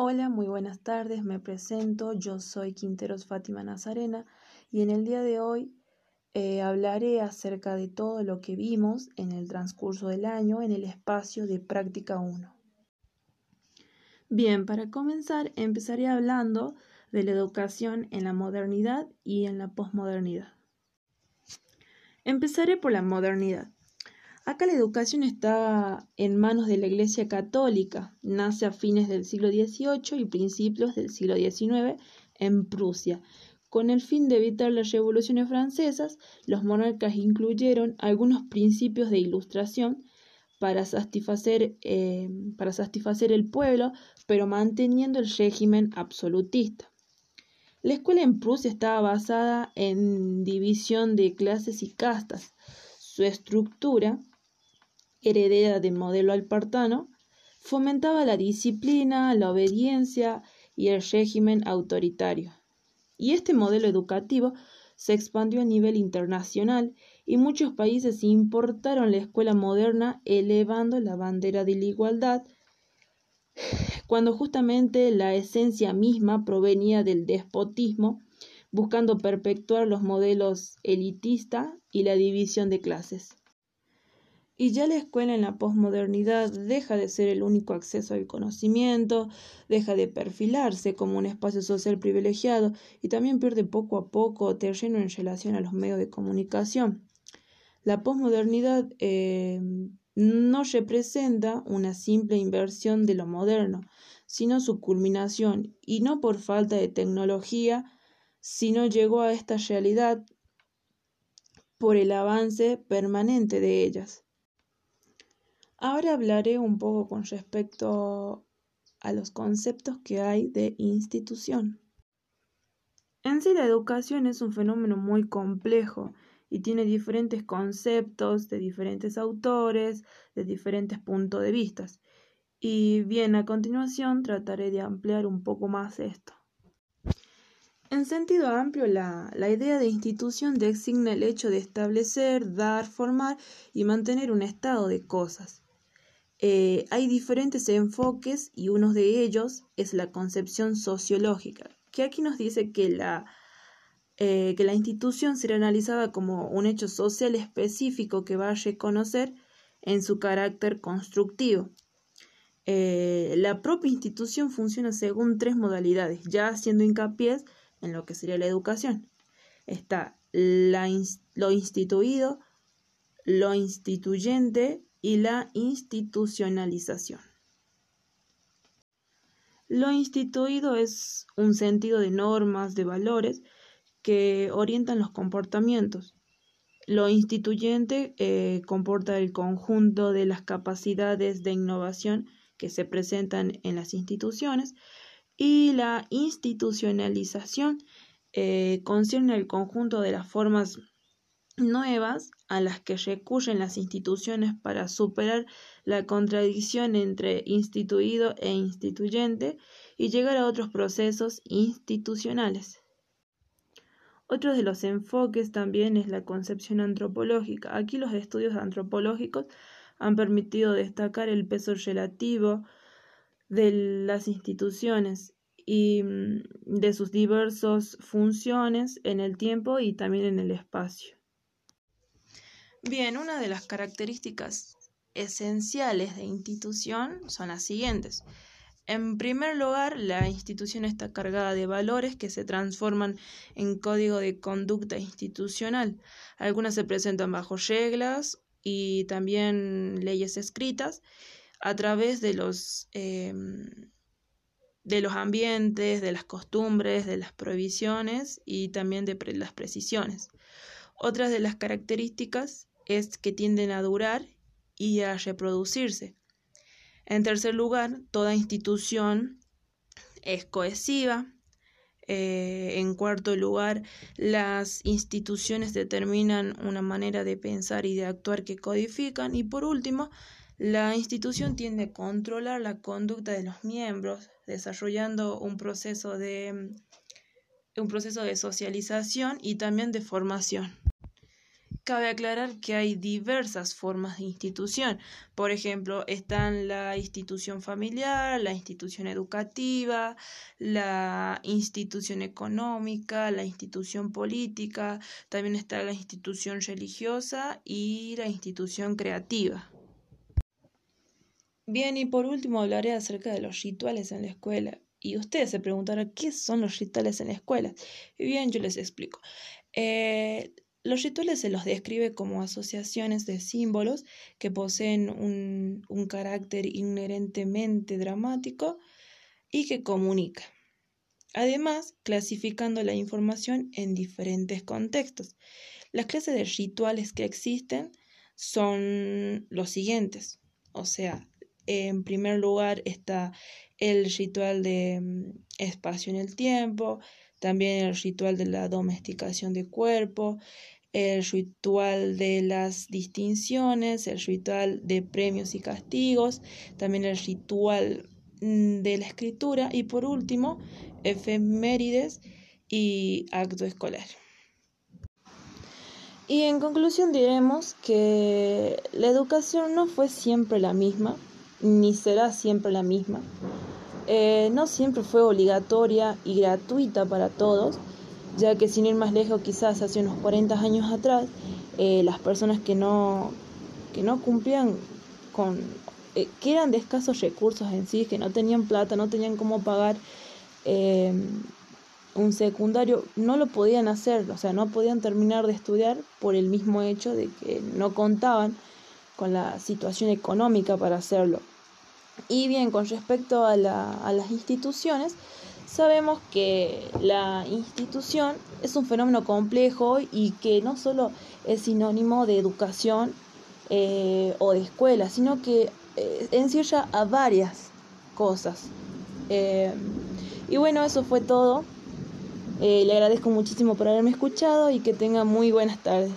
Hola, muy buenas tardes, me presento, yo soy Quinteros Fátima Nazarena y en el día de hoy eh, hablaré acerca de todo lo que vimos en el transcurso del año en el espacio de práctica 1. Bien, para comenzar empezaré hablando de la educación en la modernidad y en la posmodernidad. Empezaré por la modernidad. Acá la educación está en manos de la Iglesia Católica, nace a fines del siglo XVIII y principios del siglo XIX en Prusia. Con el fin de evitar las revoluciones francesas, los monarcas incluyeron algunos principios de ilustración para satisfacer, eh, para satisfacer el pueblo, pero manteniendo el régimen absolutista. La escuela en Prusia estaba basada en división de clases y castas. Su estructura heredera del modelo alpartano, fomentaba la disciplina, la obediencia y el régimen autoritario. Y este modelo educativo se expandió a nivel internacional y muchos países importaron la escuela moderna elevando la bandera de la igualdad, cuando justamente la esencia misma provenía del despotismo, buscando perpetuar los modelos elitista y la división de clases. Y ya la escuela en la posmodernidad deja de ser el único acceso al conocimiento, deja de perfilarse como un espacio social privilegiado y también pierde poco a poco terreno en relación a los medios de comunicación. La posmodernidad eh, no representa una simple inversión de lo moderno, sino su culminación, y no por falta de tecnología, sino llegó a esta realidad por el avance permanente de ellas. Ahora hablaré un poco con respecto a los conceptos que hay de institución. En sí la educación es un fenómeno muy complejo y tiene diferentes conceptos de diferentes autores, de diferentes puntos de vista. Y bien, a continuación trataré de ampliar un poco más esto. En sentido amplio, la, la, idea de institución designa el hecho de establecer, dar, formar y mantener un estado de cosas. Eh, hay diferentes enfoques y uno de ellos es la concepción sociológica, que aquí nos dice que la, eh, que la institución será analizada como un hecho social específico que va a reconocer en su carácter constructivo. Eh, la propia institución funciona según tres modalidades, ya haciendo hincapié en lo que sería la educación. Está la, lo instituido, lo instituyente y la institucionalización. Lo instituido es un sentido de normas, de valores que orientan los comportamientos. Lo instituyente eh, comporta el conjunto de las capacidades de innovación que se presentan en las instituciones y la institucionalización eh, concierne el conjunto de las formas nuevas a las que recurren las instituciones para superar la contradicción entre instituido e instituyente y llegar a otros procesos institucionales. Otro de los enfoques también es la concepción antropológica. Aquí los estudios antropológicos han permitido destacar el peso relativo de las instituciones y mm, de sus diversas funciones en el tiempo y también en el espacio. Bien, una de las características esenciales de institución son las siguientes. En primer lugar, la institución está cargada de valores que se transforman en código de conducta institucional. Algunas se presentan bajo reglas y también leyes escritas a través de los, em, de los ambientes, de las costumbres, de las prohibiciones y también de las precisiones. Otras de las características es que tienden a durar y a reproducirse. En tercer lugar, toda institución es cohesiva. Eh, en cuarto lugar, las instituciones determinan una manera de pensar y de actuar que codifican. Y por último, la institución tiende a controlar la conducta de los miembros, desarrollando un proceso de, un proceso de socialización y también de formación. Cabe aclarar que hay diversas formas de institución. Por ejemplo, están la institución familiar, la institución educativa, la institución económica, la institución política, también está la institución religiosa y la institución creativa. Bien, y por último hablaré acerca de los rituales en la escuela. Y ustedes se preguntarán, ¿qué son los rituales en la escuela? Bien, yo les explico. Eh, los rituales se los describe como asociaciones de símbolos que poseen un, un carácter inherentemente dramático y que comunican. Además, clasificando la información en diferentes contextos. Las clases de rituales que existen son los siguientes. O sea, en primer lugar está el ritual de mm, espacio en el tiempo, también el ritual de la domesticación de cuerpo, el ritual de las distinciones, el ritual de premios y castigos, también el ritual mm, de la escritura y por último, efemérides y acto escolar. Y en conclusión diremos que la educación no fue siempre la misma, ni será siempre la misma. Eh, no siempre fue obligatoria y gratuita para todos, ya que sin ir más lejos, quizás hace unos 40 años atrás, eh, las personas que no, que no cumplían con, eh, que eran de escasos recursos en sí, que no tenían plata, no tenían cómo pagar eh, un secundario, no lo podían hacer, o sea, no podían terminar de estudiar por el mismo hecho de que no contaban con la situación económica para hacerlo. Y bien, con respecto a, la, a las instituciones, Sabemos que la institución es un fenómeno complejo y que no solo es sinónimo de educación eh, o de escuela, sino que eh, encierra a varias cosas. Eh, y bueno, eso fue todo. le agradezco muchísimo por haberme escuchado y que tenga muy buenas tardes.